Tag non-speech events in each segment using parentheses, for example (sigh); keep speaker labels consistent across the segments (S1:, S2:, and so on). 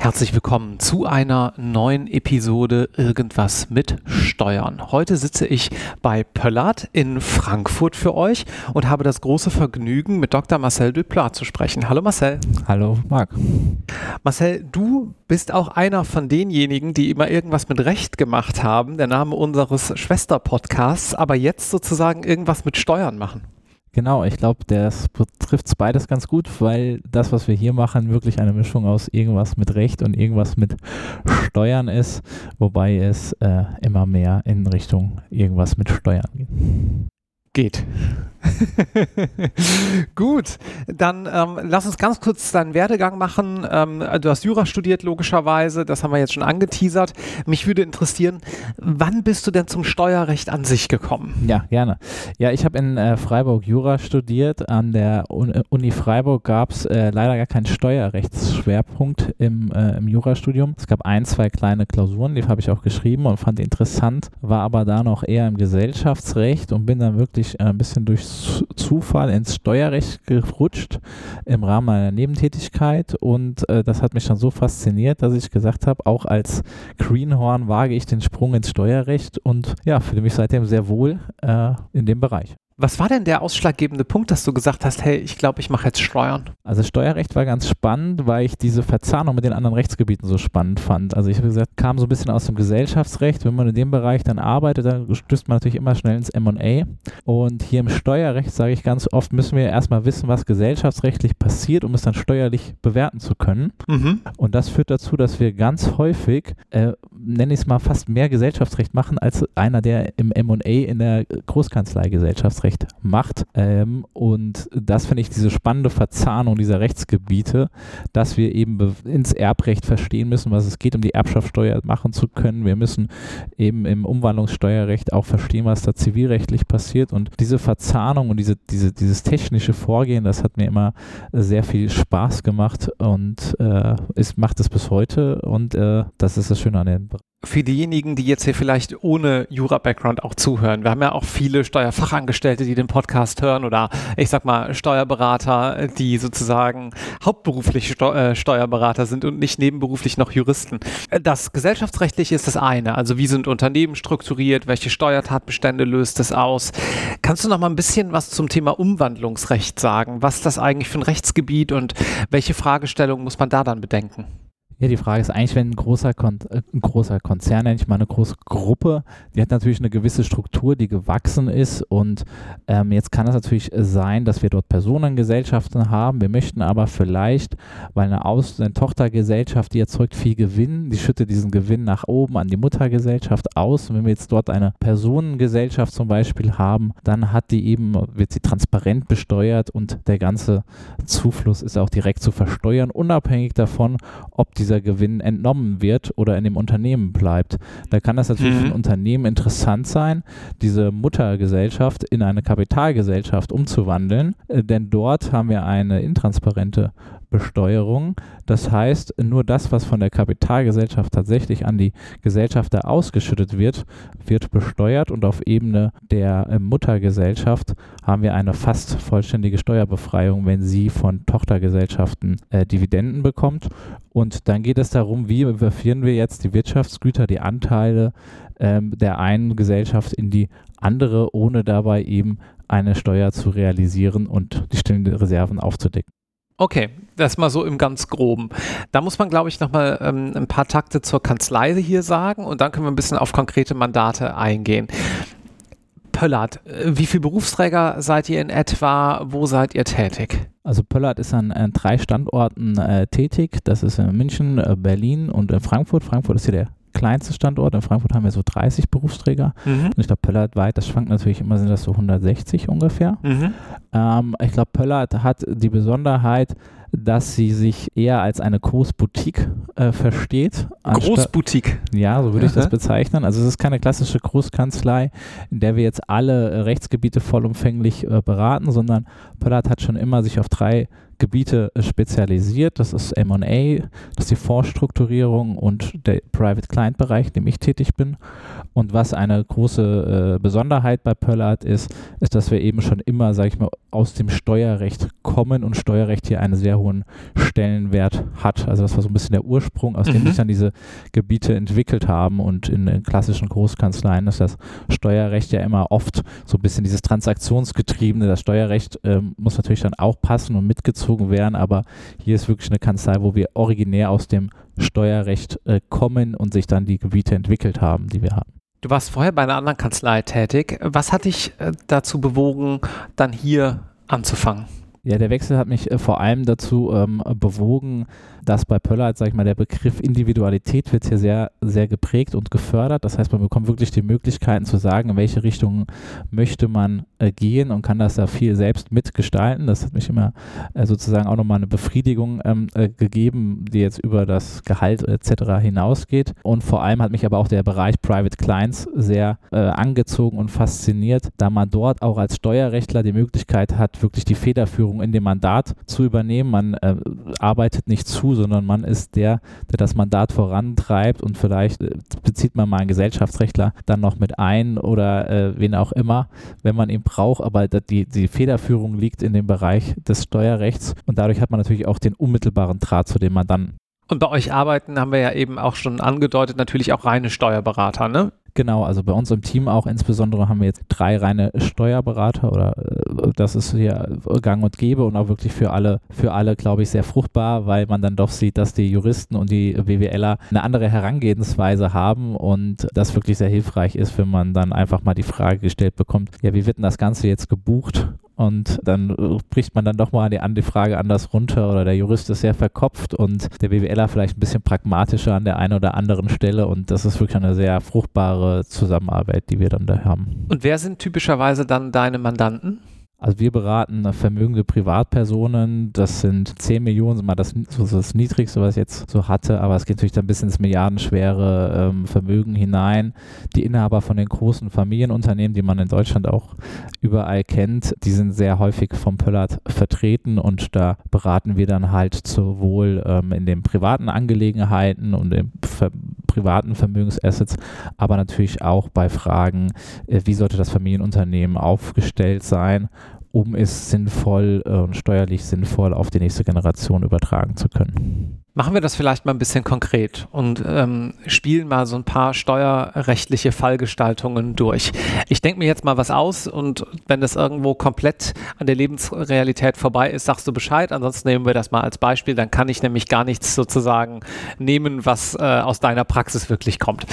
S1: Herzlich willkommen zu einer neuen Episode Irgendwas mit Steuern. Heute sitze ich bei Pöllert in Frankfurt für euch und habe das große Vergnügen, mit Dr. Marcel Duplat zu sprechen. Hallo Marcel.
S2: Hallo Marc.
S1: Marcel, du bist auch einer von denjenigen, die immer irgendwas mit Recht gemacht haben, der Name unseres Schwesterpodcasts, aber jetzt sozusagen irgendwas mit Steuern machen.
S2: Genau, ich glaube, das betrifft beides ganz gut, weil das, was wir hier machen, wirklich eine Mischung aus irgendwas mit Recht und irgendwas mit Steuern ist, wobei es äh, immer mehr in Richtung irgendwas mit Steuern geht.
S1: Geht. (laughs) Gut, dann ähm, lass uns ganz kurz deinen Werdegang machen. Ähm, du hast Jura studiert, logischerweise, das haben wir jetzt schon angeteasert. Mich würde interessieren, wann bist du denn zum Steuerrecht an sich gekommen?
S2: Ja, gerne. Ja, ich habe in äh, Freiburg Jura studiert. An der äh, Uni Freiburg gab es äh, leider gar keinen Steuerrechtsschwerpunkt im, äh, im Jurastudium. Es gab ein, zwei kleine Klausuren, die habe ich auch geschrieben und fand interessant, war aber da noch eher im Gesellschaftsrecht und bin dann wirklich äh, ein bisschen durchs Zufall ins Steuerrecht gerutscht im Rahmen meiner Nebentätigkeit und äh, das hat mich schon so fasziniert, dass ich gesagt habe, auch als Greenhorn wage ich den Sprung ins Steuerrecht und ja, fühle mich seitdem sehr wohl äh, in dem Bereich.
S1: Was war denn der ausschlaggebende Punkt, dass du gesagt hast, hey, ich glaube, ich mache jetzt Steuern?
S2: Also Steuerrecht war ganz spannend, weil ich diese Verzahnung mit den anderen Rechtsgebieten so spannend fand. Also ich habe gesagt, kam so ein bisschen aus dem Gesellschaftsrecht. Wenn man in dem Bereich dann arbeitet, dann stößt man natürlich immer schnell ins M&A. Und hier im Steuerrecht sage ich ganz oft, müssen wir erstmal wissen, was gesellschaftsrechtlich passiert, um es dann steuerlich bewerten zu können. Mhm. Und das führt dazu, dass wir ganz häufig, äh, nenne ich es mal, fast mehr Gesellschaftsrecht machen als einer, der im M&A in der Großkanzlei Gesellschaftsrecht macht. Ähm, und das finde ich diese spannende Verzahnung dieser Rechtsgebiete, dass wir eben ins Erbrecht verstehen müssen, was es geht, um die Erbschaftssteuer machen zu können. Wir müssen eben im Umwandlungssteuerrecht auch verstehen, was da zivilrechtlich passiert. Und diese Verzahnung und diese, diese, dieses technische Vorgehen, das hat mir immer sehr viel Spaß gemacht und äh, es macht es bis heute. Und äh, das ist das Schöne an Bereich
S1: für diejenigen, die jetzt hier vielleicht ohne Jura-Background auch zuhören, wir haben ja auch viele Steuerfachangestellte, die den Podcast hören oder ich sag mal Steuerberater, die sozusagen hauptberuflich Steu äh, Steuerberater sind und nicht nebenberuflich noch Juristen. Das gesellschaftsrechtliche ist das eine, also wie sind Unternehmen strukturiert, welche Steuertatbestände löst es aus. Kannst du noch mal ein bisschen was zum Thema Umwandlungsrecht sagen? Was ist das eigentlich für ein Rechtsgebiet und welche Fragestellungen muss man da dann bedenken?
S2: Ja, die Frage ist eigentlich, wenn ein großer, Kon äh, ein großer Konzern, nenne ich mal eine große Gruppe, die hat natürlich eine gewisse Struktur, die gewachsen ist und ähm, jetzt kann es natürlich sein, dass wir dort Personengesellschaften haben. Wir möchten aber vielleicht, weil eine, Aus eine Tochtergesellschaft, die erzeugt viel Gewinn, die schüttet diesen Gewinn nach oben an die Muttergesellschaft aus und wenn wir jetzt dort eine Personengesellschaft zum Beispiel haben, dann hat die eben, wird sie transparent besteuert und der ganze Zufluss ist auch direkt zu versteuern, unabhängig davon, ob diese dieser Gewinn entnommen wird oder in dem Unternehmen bleibt. Da kann das natürlich mhm. für ein Unternehmen interessant sein, diese Muttergesellschaft in eine Kapitalgesellschaft umzuwandeln, äh, denn dort haben wir eine intransparente Besteuerung. Das heißt, nur das, was von der Kapitalgesellschaft tatsächlich an die Gesellschafter ausgeschüttet wird, wird besteuert und auf Ebene der äh, Muttergesellschaft haben wir eine fast vollständige Steuerbefreiung, wenn sie von Tochtergesellschaften äh, Dividenden bekommt. Und dann geht es darum, wie überführen wir jetzt die Wirtschaftsgüter, die Anteile ähm, der einen Gesellschaft in die andere, ohne dabei eben eine Steuer zu realisieren und die stillenden Reserven aufzudecken.
S1: Okay, das mal so im ganz Groben. Da muss man, glaube ich, nochmal ähm, ein paar Takte zur Kanzlei hier sagen und dann können wir ein bisschen auf konkrete Mandate eingehen. Pöllert, äh, wie viele Berufsträger seid ihr in etwa? Wo seid ihr tätig?
S2: Also Pöllert ist an, an drei Standorten äh, tätig. Das ist in München, äh, Berlin und Frankfurt. Frankfurt ist hier der kleinste Standort. In Frankfurt haben wir so 30 Berufsträger. Mhm. Und ich glaube, Pöllert weit, das schwankt natürlich immer, sind das so 160 ungefähr. Mhm. Ähm, ich glaube, Pöllert hat die Besonderheit, dass sie sich eher als eine Großboutique äh, versteht.
S1: Großboutique?
S2: Ja, so würde ich das bezeichnen. Also es ist keine klassische Großkanzlei, in der wir jetzt alle äh, Rechtsgebiete vollumfänglich äh, beraten, sondern Pöllert hat schon immer sich auf drei Gebiete äh, spezialisiert. Das ist M&A, das ist die Fondsstrukturierung und der Private Client Bereich, in dem ich tätig bin. Und was eine große äh, Besonderheit bei Pöllert ist, ist, dass wir eben schon immer, sage ich mal, aus dem Steuerrecht kommen und Steuerrecht hier einen sehr hohen Stellenwert hat. Also das war so ein bisschen der Ursprung, aus dem mhm. sich dann diese Gebiete entwickelt haben. Und in den klassischen Großkanzleien ist das Steuerrecht ja immer oft so ein bisschen dieses Transaktionsgetriebene. Das Steuerrecht äh, muss natürlich dann auch passen und mitgezogen wären, aber hier ist wirklich eine Kanzlei, wo wir originär aus dem Steuerrecht äh, kommen und sich dann die Gebiete entwickelt haben, die wir haben.
S1: Du warst vorher bei einer anderen Kanzlei tätig. Was hat dich äh, dazu bewogen, dann hier anzufangen?
S2: Ja, der Wechsel hat mich äh, vor allem dazu ähm, bewogen, dass bei Pöllert, sag ich mal, der Begriff Individualität wird hier sehr, sehr geprägt und gefördert. Das heißt, man bekommt wirklich die Möglichkeiten zu sagen, in welche Richtung möchte man äh, gehen und kann das da viel selbst mitgestalten. Das hat mich immer äh, sozusagen auch nochmal eine Befriedigung ähm, äh, gegeben, die jetzt über das Gehalt etc. hinausgeht. Und vor allem hat mich aber auch der Bereich Private Clients sehr äh, angezogen und fasziniert, da man dort auch als Steuerrechtler die Möglichkeit hat, wirklich die Federführung in dem Mandat zu übernehmen. Man äh, arbeitet nicht zu, sondern man ist der, der das Mandat vorantreibt und vielleicht äh, bezieht man mal einen Gesellschaftsrechtler dann noch mit ein oder äh, wen auch immer, wenn man ihn braucht, aber die, die Federführung liegt in dem Bereich des Steuerrechts und dadurch hat man natürlich auch den unmittelbaren Draht zu dem Mandanten.
S1: Und bei euch arbeiten, haben wir ja eben auch schon angedeutet, natürlich auch reine Steuerberater, ne?
S2: Genau, also bei uns im Team auch. Insbesondere haben wir jetzt drei reine Steuerberater oder äh, das ist hier gang und gäbe und auch wirklich für alle, für alle, glaube ich, sehr fruchtbar, weil man dann doch sieht, dass die Juristen und die BWLer eine andere Herangehensweise haben und das wirklich sehr hilfreich ist, wenn man dann einfach mal die Frage gestellt bekommt, ja, wie wird denn das Ganze jetzt gebucht und dann äh, bricht man dann doch mal an die, Frage anders runter oder der Jurist ist sehr verkopft und der BWLer vielleicht ein bisschen pragmatischer an der einen oder anderen Stelle und das ist wirklich eine sehr fruchtbare Zusammenarbeit, die wir dann da haben.
S1: Und wer sind typischerweise dann deine Mandanten?
S2: Also wir beraten vermögende Privatpersonen, das sind 10 Millionen, mal das, so das Niedrigste, was ich jetzt so hatte, aber es geht natürlich dann bis ins milliardenschwere ähm, Vermögen hinein. Die Inhaber von den großen Familienunternehmen, die man in Deutschland auch überall kennt, die sind sehr häufig vom Pöllert vertreten. Und da beraten wir dann halt sowohl ähm, in den privaten Angelegenheiten und in ver privaten Vermögensassets, aber natürlich auch bei Fragen, äh, wie sollte das Familienunternehmen aufgestellt sein um es sinnvoll äh, und steuerlich sinnvoll auf die nächste Generation übertragen zu können.
S1: Machen wir das vielleicht mal ein bisschen konkret und ähm, spielen mal so ein paar steuerrechtliche Fallgestaltungen durch. Ich denke mir jetzt mal was aus und wenn das irgendwo komplett an der Lebensrealität vorbei ist, sagst du Bescheid. Ansonsten nehmen wir das mal als Beispiel. Dann kann ich nämlich gar nichts sozusagen nehmen, was äh, aus deiner Praxis wirklich kommt.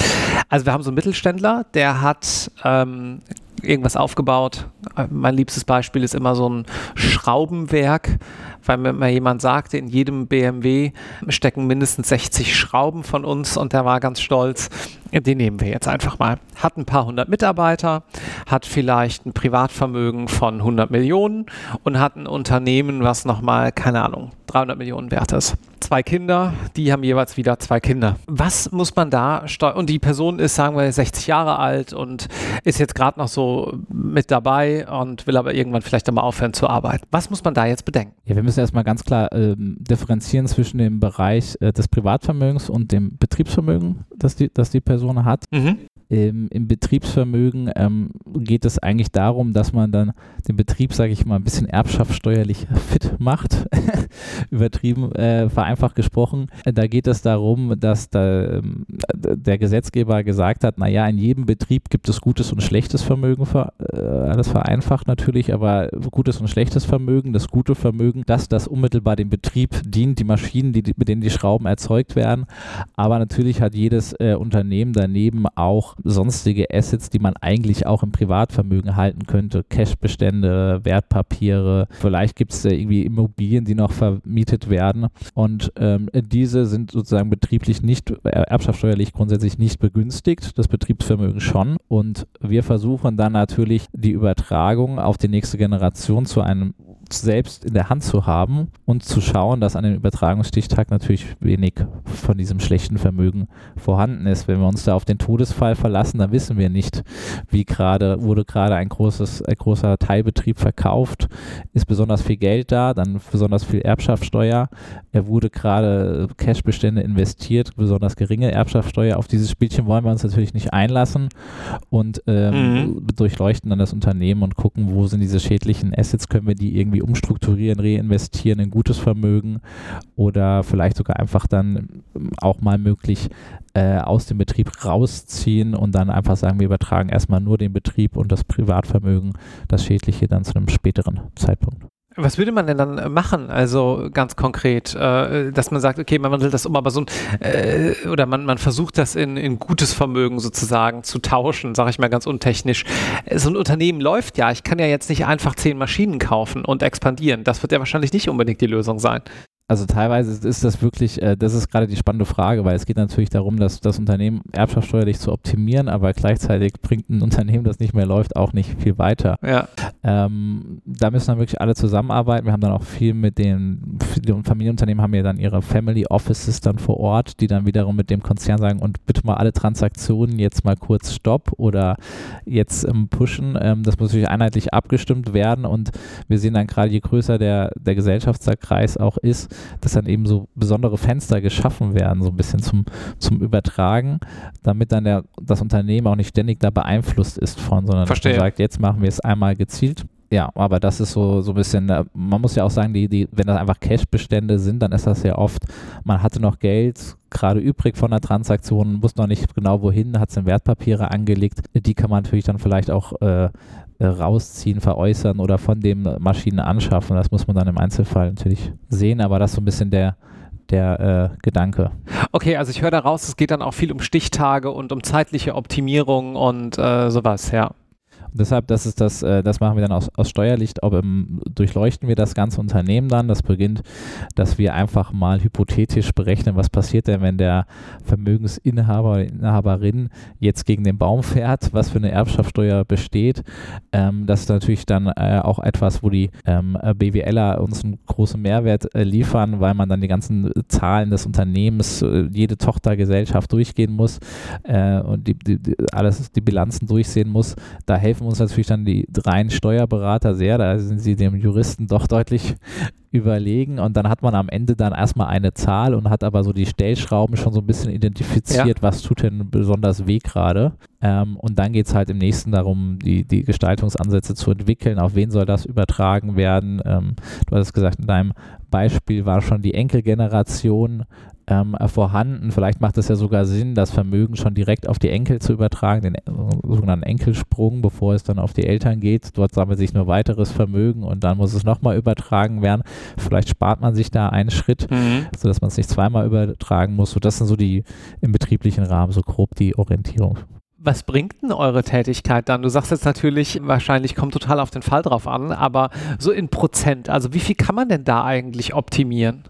S1: Also wir haben so einen Mittelständler, der hat ähm, irgendwas aufgebaut. Mein liebstes Beispiel ist immer so ein Schraubenwerk, weil mir mal jemand sagte, in jedem BMW stecken mindestens 60 Schrauben von uns und der war ganz stolz. den nehmen wir jetzt einfach mal. Hat ein paar hundert Mitarbeiter, hat vielleicht ein Privatvermögen von 100 Millionen und hat ein Unternehmen, was nochmal, keine Ahnung, 300 Millionen wert ist. Zwei Kinder, die haben jeweils wieder zwei Kinder. Was muss man da steuern? Und die Person ist, sagen wir, 60 Jahre alt und ist jetzt gerade noch so mit dabei und will aber irgendwann vielleicht einmal aufhören zu arbeiten. Was muss man da jetzt bedenken?
S2: Ja, wir müssen erstmal ganz klar ähm, differenzieren zwischen dem Bereich äh, des Privatvermögens und dem Betriebsvermögen, das die, das die Person hat. Mhm. Im, im Betriebsvermögen ähm, geht es eigentlich darum, dass man dann den Betrieb, sage ich mal, ein bisschen erbschaftssteuerlich fit macht. (laughs) Übertrieben, äh, vereinfacht gesprochen. Da geht es darum, dass da, ähm, der Gesetzgeber gesagt hat, naja, in jedem Betrieb gibt es gutes und schlechtes Vermögen, für, äh, alles vereinfacht natürlich, aber gutes und schlechtes Vermögen, das gute Vermögen, dass das unmittelbar dem Betrieb dient, die Maschinen, die, mit denen die Schrauben erzeugt werden. Aber natürlich hat jedes äh, Unternehmen daneben auch sonstige Assets, die man eigentlich auch im Privatvermögen halten könnte. Cashbestände, Wertpapiere, vielleicht gibt es irgendwie Immobilien, die noch vermietet werden. Und ähm, diese sind sozusagen betrieblich nicht, äh, erbschaftssteuerlich grundsätzlich nicht begünstigt, das Betriebsvermögen schon. Und wir versuchen dann natürlich die Übertragung auf die nächste Generation zu einem selbst in der Hand zu haben und zu schauen, dass an dem Übertragungsstichtag natürlich wenig von diesem schlechten Vermögen vorhanden ist. Wenn wir uns da auf den Todesfall verlassen, dann wissen wir nicht, wie gerade, wurde gerade ein großes, ein großer Teilbetrieb verkauft, ist besonders viel Geld da, dann besonders viel Erbschaftssteuer, er wurde gerade Cashbestände investiert, besonders geringe Erbschaftssteuer. Auf dieses Spielchen wollen wir uns natürlich nicht einlassen und ähm, mhm. durchleuchten dann das Unternehmen und gucken, wo sind diese schädlichen Assets, können wir die irgendwie irgendwie umstrukturieren, reinvestieren in gutes Vermögen oder vielleicht sogar einfach dann auch mal möglich äh, aus dem Betrieb rausziehen und dann einfach sagen, wir übertragen erstmal nur den Betrieb und das Privatvermögen, das Schädliche dann zu einem späteren Zeitpunkt.
S1: Was würde man denn dann äh, machen? Also ganz konkret, äh, dass man sagt, okay, man wandelt das um, aber so ein, äh, oder man, man versucht das in, in gutes Vermögen sozusagen zu tauschen, sage ich mal ganz untechnisch. Äh, so ein Unternehmen läuft ja, ich kann ja jetzt nicht einfach zehn Maschinen kaufen und expandieren. Das wird ja wahrscheinlich nicht unbedingt die Lösung sein
S2: also teilweise ist das wirklich, äh, das ist gerade die spannende Frage, weil es geht natürlich darum, dass das Unternehmen erbschaftssteuerlich zu optimieren, aber gleichzeitig bringt ein Unternehmen, das nicht mehr läuft, auch nicht viel weiter. Ja. Ähm, da müssen dann wirklich alle zusammenarbeiten. Wir haben dann auch viel mit den, die Familienunternehmen haben ja dann ihre Family Offices dann vor Ort, die dann wiederum mit dem Konzern sagen und bitte mal alle Transaktionen jetzt mal kurz Stopp oder jetzt ähm, pushen. Ähm, das muss natürlich einheitlich abgestimmt werden und wir sehen dann gerade, je größer der, der Gesellschaftskreis auch ist, dass dann eben so besondere Fenster geschaffen werden, so ein bisschen zum, zum Übertragen, damit dann der, das Unternehmen auch nicht ständig da beeinflusst ist von, sondern
S1: Verstehe.
S2: dass man sagt, jetzt machen wir es einmal gezielt. Ja, aber das ist so, so ein bisschen, äh, man muss ja auch sagen, die, die, wenn das einfach Cash-Bestände sind, dann ist das ja oft, man hatte noch Geld gerade übrig von der Transaktion, wusste noch nicht genau wohin, hat es in Wertpapiere angelegt. Die kann man natürlich dann vielleicht auch äh, äh, rausziehen, veräußern oder von dem Maschinen anschaffen. Das muss man dann im Einzelfall natürlich sehen, aber das ist so ein bisschen der, der äh, Gedanke.
S1: Okay, also ich höre daraus, es geht dann auch viel um Stichtage und um zeitliche Optimierung und äh, sowas, ja
S2: deshalb, das ist das, äh, das machen wir dann aus, aus Steuerlicht, ob, ähm, durchleuchten wir das ganze Unternehmen dann. Das beginnt, dass wir einfach mal hypothetisch berechnen, was passiert denn, wenn der Vermögensinhaber oder Inhaberin jetzt gegen den Baum fährt, was für eine Erbschaftssteuer besteht. Ähm, das ist natürlich dann äh, auch etwas, wo die ähm, BWLer uns einen großen Mehrwert äh, liefern, weil man dann die ganzen Zahlen des Unternehmens, äh, jede Tochtergesellschaft durchgehen muss äh, und die, die, alles, die Bilanzen durchsehen muss. Da helfen uns natürlich dann die reinen Steuerberater sehr, da sind sie dem Juristen doch deutlich überlegen und dann hat man am Ende dann erstmal eine Zahl und hat aber so die Stellschrauben schon so ein bisschen identifiziert, ja. was tut denn besonders weh gerade. Ähm, und dann geht es halt im nächsten darum, die, die Gestaltungsansätze zu entwickeln, auf wen soll das übertragen werden. Ähm, du hattest gesagt, in deinem Beispiel war schon die Enkelgeneration ähm, vorhanden. Vielleicht macht es ja sogar Sinn, das Vermögen schon direkt auf die Enkel zu übertragen, den äh, sogenannten Enkelsprung, bevor es dann auf die Eltern geht. Dort sammelt sich nur weiteres Vermögen und dann muss es nochmal übertragen werden. Vielleicht spart man sich da einen Schritt, mhm. sodass man es nicht zweimal übertragen muss. So, das sind so die im betrieblichen Rahmen so grob die Orientierung.
S1: Was bringt denn eure Tätigkeit dann? Du sagst jetzt natürlich, wahrscheinlich kommt total auf den Fall drauf an, aber so in Prozent, also wie viel kann man denn da eigentlich optimieren?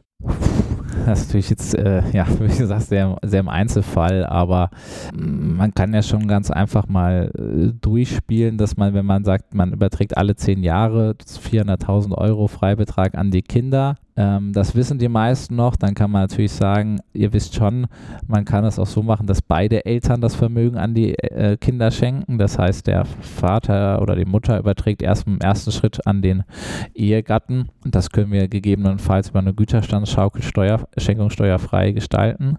S1: (laughs)
S2: das ist natürlich jetzt, äh, ja, (laughs) wie gesagt, sehr, sehr im Einzelfall, aber mm, man kann ja schon ganz einfach mal äh, durchspielen, dass man, wenn man sagt, man überträgt alle zehn Jahre 400.000 Euro Freibetrag an die Kinder, ähm, das wissen die meisten noch. Dann kann man natürlich sagen, ihr wisst schon, man kann es auch so machen, dass beide Eltern das Vermögen an die äh, Kinder schenken. Das heißt, der Vater oder die Mutter überträgt erst im ersten Schritt an den Ehegatten. Das können wir gegebenenfalls über eine Güterstandsschaukelsteuer, schenkungssteuerfrei gestalten.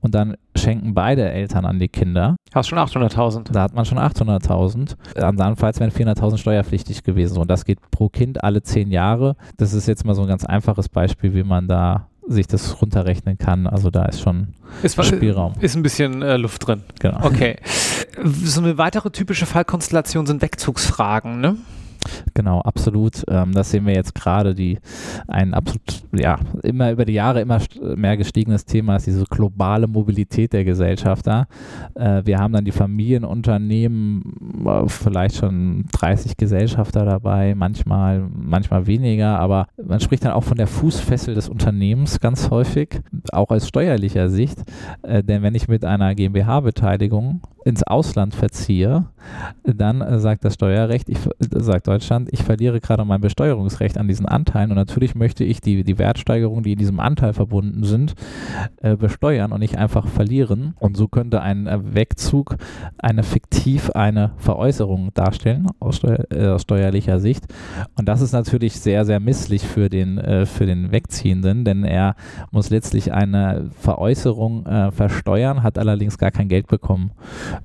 S2: Und dann schenken beide Eltern an die Kinder.
S1: Hast schon 800.000.
S2: Da hat man schon 800.000. Andernfalls wären 400.000 steuerpflichtig gewesen. Und das geht pro Kind alle zehn Jahres. Das ist jetzt mal so ein ganz einfaches Beispiel, wie man da sich das runterrechnen kann. Also da ist schon
S1: ist, Spielraum. Ist ein bisschen äh, Luft drin. Genau. Okay. So eine weitere typische Fallkonstellation sind Wegzugsfragen, ne?
S2: Genau, absolut. Ähm, das sehen wir jetzt gerade, die ein absolut, ja, immer über die Jahre immer mehr gestiegenes Thema ist diese globale Mobilität der Gesellschafter. Äh, wir haben dann die Familienunternehmen, äh, vielleicht schon 30 Gesellschafter dabei, manchmal, manchmal weniger, aber man spricht dann auch von der Fußfessel des Unternehmens ganz häufig, auch aus steuerlicher Sicht. Äh, denn wenn ich mit einer GmbH-Beteiligung ins Ausland verziehe, dann äh, sagt das Steuerrecht, ich, äh, sagt Deutschland, ich verliere gerade mein Besteuerungsrecht an diesen Anteilen und natürlich möchte ich die, die Wertsteigerungen, die in diesem Anteil verbunden sind, äh, besteuern und nicht einfach verlieren. Und so könnte ein äh, Wegzug eine fiktiv eine Veräußerung darstellen aus, steuer, aus, steuerlicher Sicht. Und das ist natürlich sehr, sehr misslich für den, für den Wegziehenden, denn er muss letztlich eine Veräußerung versteuern, hat allerdings gar kein Geld bekommen.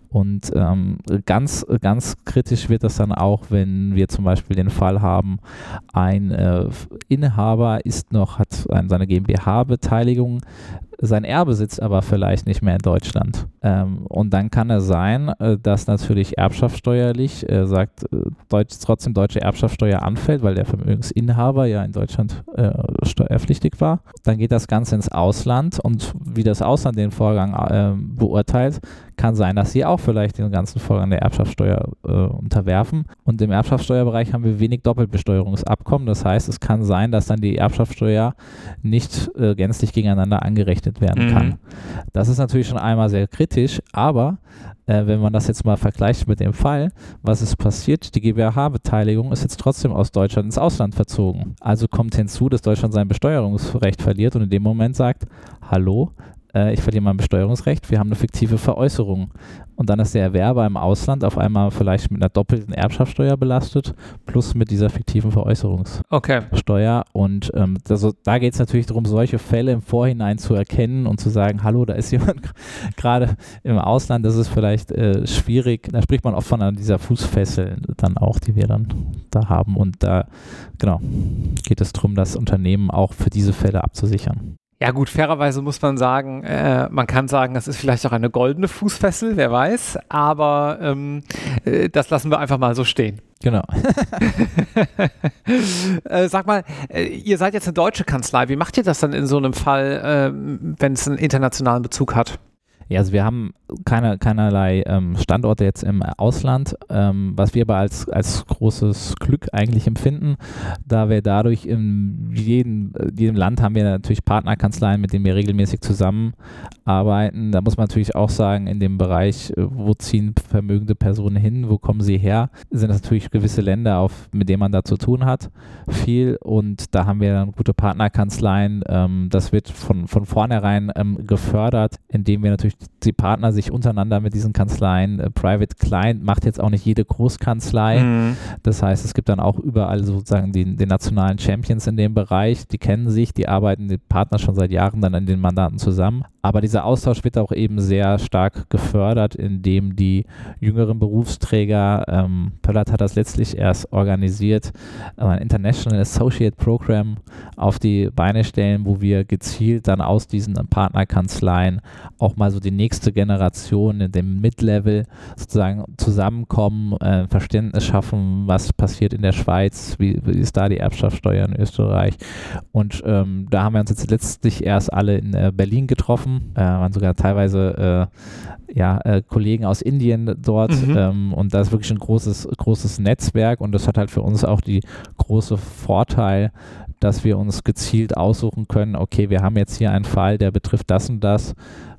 S2: Und ähm, ganz, ganz kritisch wird das dann auch, wenn wir zum Beispiel den Fall haben, ein äh, Inhaber ist noch, hat seine GmbH-Beteiligung sein Erbe sitzt aber vielleicht nicht mehr in Deutschland. Ähm, und dann kann es sein, äh, dass natürlich erbschaftssteuerlich, äh, sagt, äh, Deutsch, trotzdem deutsche Erbschaftssteuer anfällt, weil der Vermögensinhaber ja in Deutschland äh, steuerpflichtig war. Dann geht das Ganze ins Ausland und wie das Ausland den Vorgang äh, beurteilt, kann sein, dass sie auch vielleicht den ganzen Vorgang der Erbschaftssteuer unterwerfen. Und im Erbschaftssteuerbereich haben wir wenig Doppelbesteuerungsabkommen. Das heißt, es kann sein, dass dann die Erbschaftssteuer nicht gänzlich gegeneinander angerechnet berechnet werden mhm. kann. Das ist natürlich schon einmal sehr kritisch, aber äh, wenn man das jetzt mal vergleicht mit dem Fall, was ist passiert? Die GmbH-Beteiligung ist jetzt trotzdem aus Deutschland ins Ausland verzogen. Also kommt hinzu, dass Deutschland sein Besteuerungsrecht verliert und in dem Moment sagt, hallo, äh, ich verliere mein Besteuerungsrecht, wir haben eine fiktive Veräußerung. Und dann ist der Erwerber im Ausland auf einmal vielleicht mit einer doppelten Erbschaftssteuer belastet, plus mit dieser fiktiven Veräußerungssteuer. Okay. Und ähm, also, da geht es natürlich darum, solche Fälle im Vorhinein zu erkennen und zu sagen, hallo, da ist (laughs) jemand gerade im Ausland, das ist vielleicht äh, schwierig. Da spricht man oft von dieser Fußfessel dann auch, die wir dann da haben. Und da, genau, geht es darum, das Unternehmen auch für diese Fälle abzusichern.
S1: Ja gut, fairerweise muss man sagen, äh, man kann sagen, das ist vielleicht auch eine goldene Fußfessel, wer weiß, aber ähm, äh, das lassen wir einfach mal so stehen.
S2: Genau. (laughs)
S1: äh, sag mal, äh, ihr seid jetzt eine deutsche Kanzlei, wie macht ihr das dann in so einem Fall, ähm, wenn es einen internationalen Bezug hat?
S2: Ja, also wir haben keine, keinerlei ähm, Standorte jetzt im Ausland, ähm, was wir aber als, als großes Glück eigentlich empfinden, da wir dadurch in jedem, jedem Land haben wir natürlich Partnerkanzleien, mit denen wir regelmäßig zusammenarbeiten. Da muss man natürlich auch sagen, in dem Bereich, äh, wo ziehen vermögende Personen hin, wo kommen sie her, sind das natürlich gewisse Länder, auf, mit denen man da zu tun hat, viel und da haben wir dann gute Partnerkanzleien. Ähm, das wird von, von vornherein ähm, gefördert, indem wir natürlich die Partner sich untereinander mit diesen Kanzleien. Äh, Private Client macht jetzt auch nicht jede Großkanzlei. Mhm. Das heißt, es gibt dann auch überall sozusagen die, die nationalen Champions in dem Bereich. Die kennen sich, die arbeiten, die Partner schon seit Jahren dann an den Mandaten zusammen. Aber dieser Austausch wird auch eben sehr stark gefördert, indem die jüngeren Berufsträger, ähm, Pöllert hat das letztlich erst organisiert, äh, ein International Associate Program auf die Beine stellen, wo wir gezielt dann aus diesen Partnerkanzleien auch mal so die nächste Generation in dem Mid-Level sozusagen zusammenkommen, äh, Verständnis schaffen, was passiert in der Schweiz, wie, wie ist da die Erbschaftssteuer in Österreich. Und ähm, da haben wir uns jetzt letztlich erst alle in äh, Berlin getroffen, äh, waren sogar teilweise äh, ja, äh, Kollegen aus Indien dort mhm. ähm, und da ist wirklich ein großes, großes Netzwerk und das hat halt für uns auch die große Vorteil, dass wir uns gezielt aussuchen können, okay, wir haben jetzt hier einen Fall, der betrifft das und das.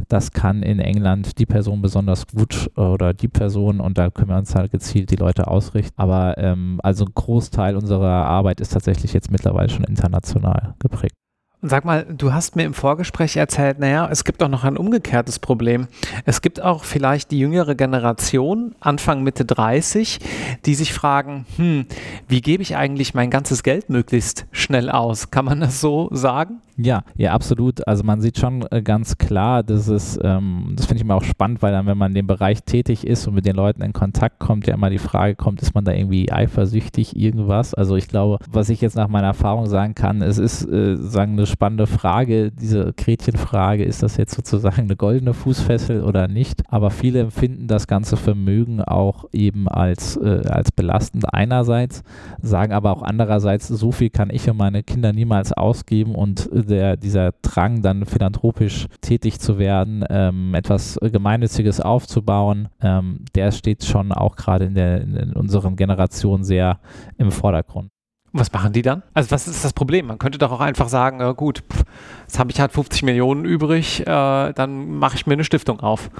S2: Das kann in England die Person besonders gut oder die Person und da können wir uns halt gezielt die Leute ausrichten. Aber ähm, also ein Großteil unserer Arbeit ist tatsächlich jetzt mittlerweile schon international geprägt.
S1: Sag mal, du hast mir im Vorgespräch erzählt, naja, es gibt auch noch ein umgekehrtes Problem. Es gibt auch vielleicht die jüngere Generation, Anfang Mitte 30, die sich fragen, hm, wie gebe ich eigentlich mein ganzes Geld möglichst schnell aus? Kann man das so sagen?
S2: Ja, ja, absolut. Also man sieht schon äh, ganz klar, dass es, ähm, das finde ich immer auch spannend, weil dann, wenn man in dem Bereich tätig ist und mit den Leuten in Kontakt kommt, ja immer die Frage kommt, ist man da irgendwie eifersüchtig, irgendwas? Also ich glaube, was ich jetzt nach meiner Erfahrung sagen kann, es ist, äh, sagen, eine spannende Frage, diese Gretchenfrage, ist das jetzt sozusagen eine goldene Fußfessel oder nicht? Aber viele empfinden das ganze Vermögen auch eben als, äh, als belastend einerseits, sagen aber auch andererseits, so viel kann ich und meine Kinder niemals ausgeben und äh, der, dieser Drang, dann philanthropisch tätig zu werden, ähm, etwas Gemeinnütziges aufzubauen, ähm, der steht schon auch gerade in, in unseren Generationen sehr im Vordergrund.
S1: Was machen die dann? Also was ist das Problem? Man könnte doch auch einfach sagen, äh, gut, pff, jetzt habe ich halt 50 Millionen übrig, äh, dann mache ich mir eine Stiftung auf.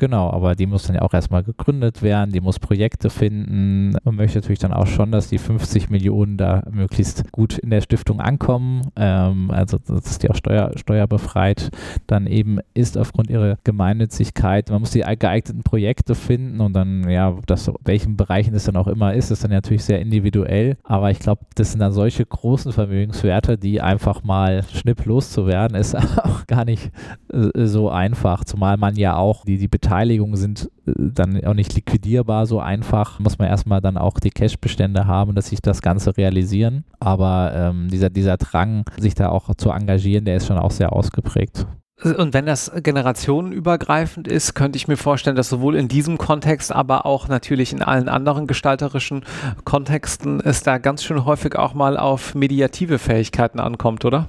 S2: Genau, aber die muss dann ja auch erstmal gegründet werden, die muss Projekte finden. Man möchte natürlich dann auch schon, dass die 50 Millionen da möglichst gut in der Stiftung ankommen, ähm, also dass die auch steuer, steuerbefreit dann eben ist aufgrund ihrer Gemeinnützigkeit. Man muss die geeigneten Projekte finden und dann, ja, das, welchen Bereichen das dann auch immer ist, ist dann natürlich sehr individuell. Aber ich glaube, das sind dann solche großen Vermögenswerte, die einfach mal schnipp loszuwerden, ist (laughs) auch gar nicht äh, so einfach, zumal man ja auch die, die Beteiligungen sind äh, dann auch nicht liquidierbar so einfach. Muss man erstmal dann auch die Cash-Bestände haben, dass sich das Ganze realisieren. Aber ähm, dieser, dieser Drang, sich da auch zu engagieren, der ist schon auch sehr ausgeprägt.
S1: Und wenn das generationenübergreifend ist, könnte ich mir vorstellen, dass sowohl in diesem Kontext, aber auch natürlich in allen anderen gestalterischen Kontexten es da ganz schön häufig auch mal auf mediative Fähigkeiten ankommt, oder?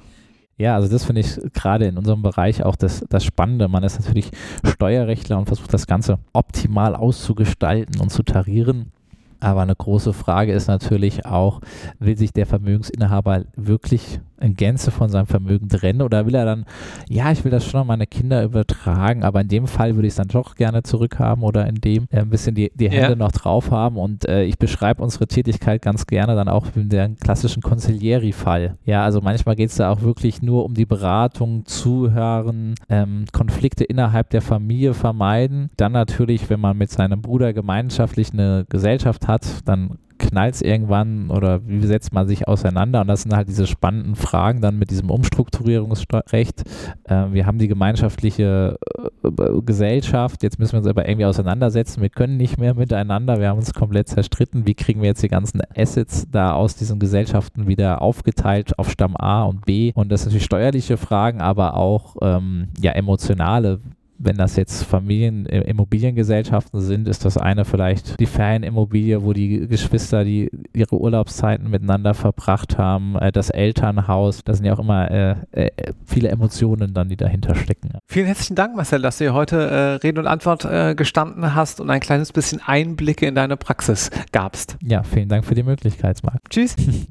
S2: Ja, also das finde ich gerade in unserem Bereich auch das, das Spannende. Man ist natürlich Steuerrechtler und versucht das Ganze optimal auszugestalten und zu tarieren. Aber eine große Frage ist natürlich auch, will sich der Vermögensinhaber wirklich in Gänze von seinem Vermögen trennen oder will er dann, ja, ich will das schon an meine Kinder übertragen, aber in dem Fall würde ich es dann doch gerne zurückhaben oder in dem äh, ein bisschen die, die Hände ja. noch drauf haben und äh, ich beschreibe unsere Tätigkeit ganz gerne dann auch in dem klassischen Consiglieri-Fall. Ja, also manchmal geht es da auch wirklich nur um die Beratung, Zuhören, ähm, Konflikte innerhalb der Familie vermeiden. Dann natürlich, wenn man mit seinem Bruder gemeinschaftlich eine Gesellschaft hat, dann knallt es irgendwann oder wie setzt man sich auseinander? Und das sind halt diese spannenden Fragen dann mit diesem Umstrukturierungsrecht. Äh, wir haben die gemeinschaftliche äh, Gesellschaft, jetzt müssen wir uns aber irgendwie auseinandersetzen. Wir können nicht mehr miteinander, wir haben uns komplett zerstritten. Wie kriegen wir jetzt die ganzen Assets da aus diesen Gesellschaften wieder aufgeteilt auf Stamm A und B? Und das sind natürlich steuerliche Fragen, aber auch ähm, ja, emotionale wenn das jetzt Familien-Immobiliengesellschaften äh, sind, ist das eine vielleicht die Ferienimmobilie, wo die Geschwister die ihre Urlaubszeiten miteinander verbracht haben, äh, das Elternhaus, da sind ja auch immer äh, äh, viele Emotionen dann, die dahinter stecken.
S1: Vielen herzlichen Dank, Marcel, dass du hier heute äh, Rede und Antwort gestanden hast und ein kleines bisschen Einblicke in deine Praxis gabst.
S2: Ja, vielen Dank für die Möglichkeit, Marc.
S1: Tschüss. (laughs)